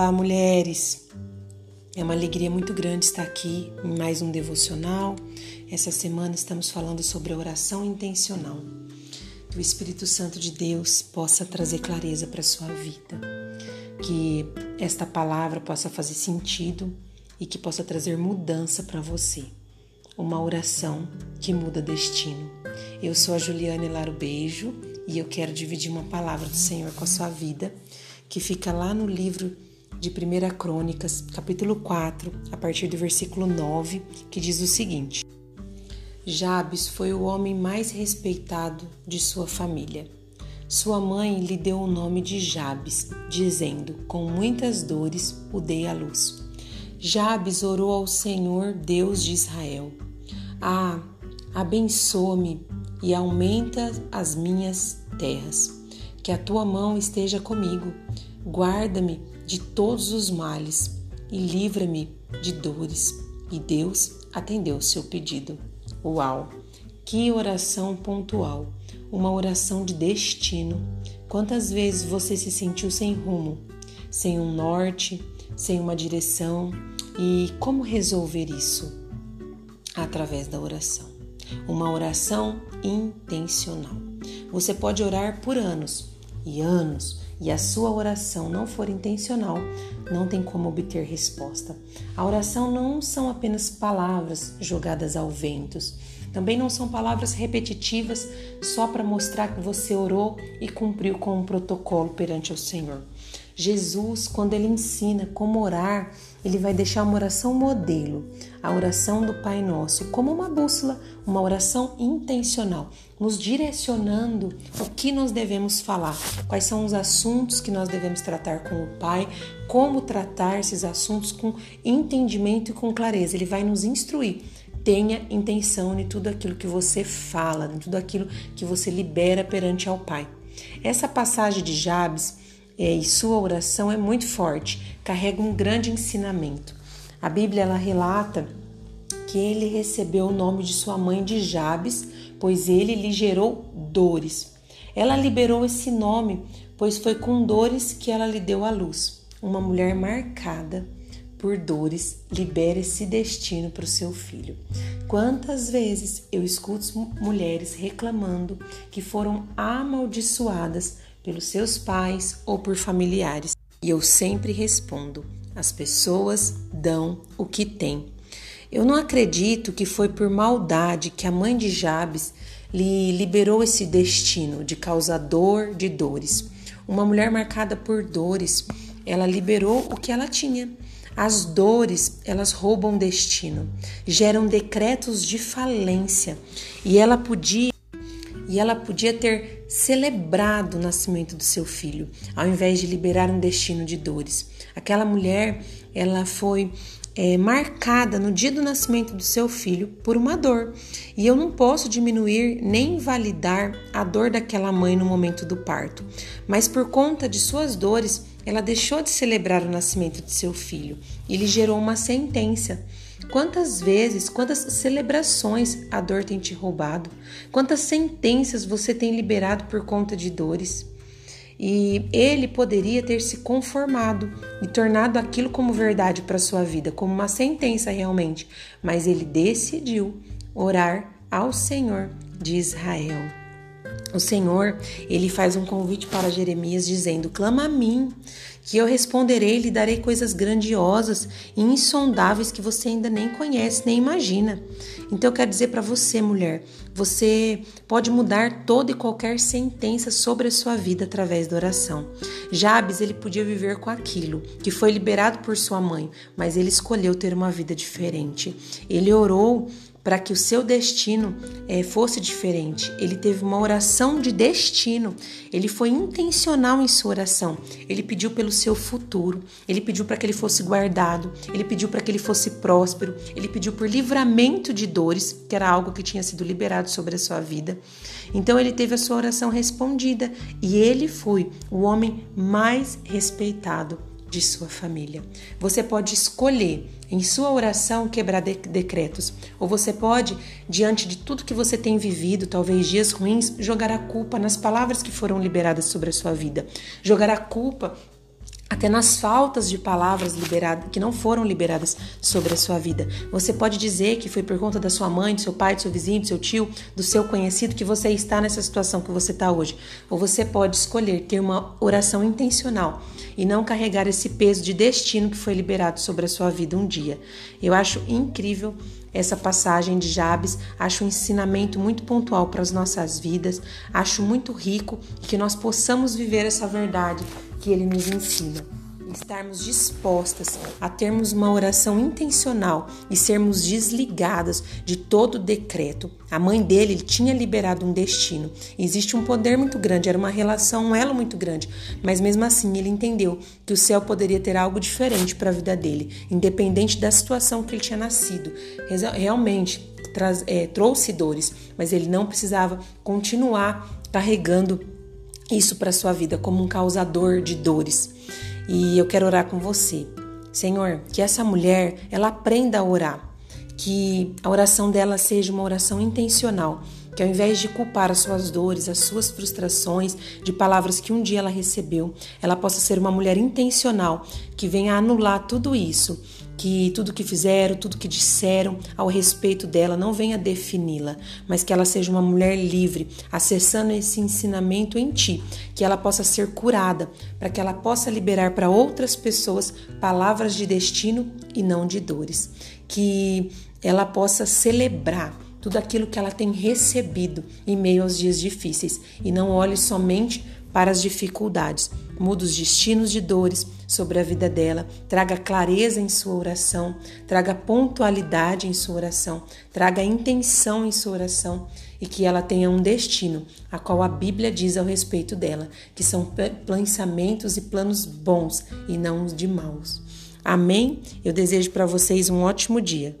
Olá, mulheres! É uma alegria muito grande estar aqui em mais um devocional. Essa semana estamos falando sobre a oração intencional. Que o Espírito Santo de Deus possa trazer clareza para a sua vida. Que esta palavra possa fazer sentido e que possa trazer mudança para você. Uma oração que muda destino. Eu sou a Juliane Laro Beijo e eu quero dividir uma palavra do Senhor com a sua vida, que fica lá no livro de 1 Crônicas, capítulo 4, a partir do versículo 9, que diz o seguinte: Jabes foi o homem mais respeitado de sua família. Sua mãe lhe deu o nome de Jabes, dizendo: Com muitas dores o dei à luz. Jabes orou ao Senhor, Deus de Israel: Ah, abençoa-me e aumenta as minhas terras. Que a tua mão esteja comigo. Guarda-me de todos os males e livra-me de dores. E Deus atendeu o seu pedido. Uau! Que oração pontual! Uma oração de destino. Quantas vezes você se sentiu sem rumo, sem um norte, sem uma direção? E como resolver isso? Através da oração. Uma oração intencional. Você pode orar por anos e anos e a sua oração não for intencional, não tem como obter resposta. A oração não são apenas palavras jogadas ao vento. Também não são palavras repetitivas só para mostrar que você orou e cumpriu com um protocolo perante o Senhor. Jesus, quando ele ensina como orar, ele vai deixar uma oração modelo, a oração do Pai Nosso, como uma bússola, uma oração intencional, nos direcionando o que nós devemos falar, quais são os assuntos que nós devemos tratar com o Pai, como tratar esses assuntos com entendimento e com clareza. Ele vai nos instruir. Tenha intenção em tudo aquilo que você fala, em tudo aquilo que você libera perante ao Pai. Essa passagem de Jabes é, e sua oração é muito forte, carrega um grande ensinamento. A Bíblia ela relata que ele recebeu o nome de sua mãe de Jabes, pois ele lhe gerou dores. Ela liberou esse nome, pois foi com dores que ela lhe deu a luz. Uma mulher marcada por dores libera esse destino para o seu filho. Quantas vezes eu escuto mulheres reclamando que foram amaldiçoadas pelos seus pais ou por familiares. E eu sempre respondo: as pessoas dão o que têm. Eu não acredito que foi por maldade que a mãe de Jabes lhe liberou esse destino de causador de dores. Uma mulher marcada por dores, ela liberou o que ela tinha. As dores, elas roubam destino, geram decretos de falência, e ela podia e ela podia ter celebrado o nascimento do seu filho, ao invés de liberar um destino de dores. Aquela mulher, ela foi é, marcada no dia do nascimento do seu filho por uma dor. E eu não posso diminuir nem invalidar a dor daquela mãe no momento do parto, mas por conta de suas dores, ela deixou de celebrar o nascimento de seu filho e lhe gerou uma sentença. Quantas vezes, quantas celebrações a dor tem te roubado? Quantas sentenças você tem liberado por conta de dores? E ele poderia ter se conformado e tornado aquilo como verdade para sua vida, como uma sentença realmente, mas ele decidiu orar ao Senhor de Israel. O Senhor, ele faz um convite para Jeremias dizendo: "Clama a mim, que eu responderei e lhe darei coisas grandiosas e insondáveis que você ainda nem conhece, nem imagina. Então eu quero dizer para você, mulher, você pode mudar toda e qualquer sentença sobre a sua vida através da oração. Jabes, ele podia viver com aquilo que foi liberado por sua mãe, mas ele escolheu ter uma vida diferente. Ele orou para que o seu destino é, fosse diferente. Ele teve uma oração de destino. Ele foi intencional em sua oração. Ele pediu pelo seu futuro. Ele pediu para que ele fosse guardado. Ele pediu para que ele fosse próspero. Ele pediu por livramento de dores, que era algo que tinha sido liberado sobre a sua vida. Então ele teve a sua oração respondida e ele foi o homem mais respeitado de sua família. Você pode escolher em sua oração quebrar de decretos, ou você pode, diante de tudo que você tem vivido, talvez dias ruins, jogar a culpa nas palavras que foram liberadas sobre a sua vida, jogar a culpa até nas faltas de palavras liberadas que não foram liberadas sobre a sua vida. Você pode dizer que foi por conta da sua mãe, do seu pai, do seu vizinho, do seu tio, do seu conhecido que você está nessa situação que você está hoje. Ou você pode escolher ter uma oração intencional e não carregar esse peso de destino que foi liberado sobre a sua vida um dia. Eu acho incrível essa passagem de Jabes, acho um ensinamento muito pontual para as nossas vidas, acho muito rico que nós possamos viver essa verdade que ele nos ensina. Estarmos dispostas a termos uma oração intencional e sermos desligadas de todo decreto. A mãe dele tinha liberado um destino. Existe um poder muito grande, era uma relação, um elo muito grande. Mas mesmo assim, ele entendeu que o céu poderia ter algo diferente para a vida dele, independente da situação que ele tinha nascido. Realmente é, trouxe dores, mas ele não precisava continuar carregando isso para sua vida como um causador de dores. E eu quero orar com você. Senhor, que essa mulher, ela aprenda a orar, que a oração dela seja uma oração intencional, que ao invés de culpar as suas dores, as suas frustrações, de palavras que um dia ela recebeu, ela possa ser uma mulher intencional, que venha anular tudo isso que tudo que fizeram, tudo que disseram ao respeito dela não venha defini-la, mas que ela seja uma mulher livre, acessando esse ensinamento em ti, que ela possa ser curada, para que ela possa liberar para outras pessoas palavras de destino e não de dores, que ela possa celebrar tudo aquilo que ela tem recebido em meio aos dias difíceis e não olhe somente para as dificuldades. Muda os destinos de dores sobre a vida dela, traga clareza em sua oração, traga pontualidade em sua oração, traga intenção em sua oração e que ela tenha um destino, a qual a Bíblia diz ao respeito dela, que são pensamentos e planos bons e não os de maus. Amém? Eu desejo para vocês um ótimo dia.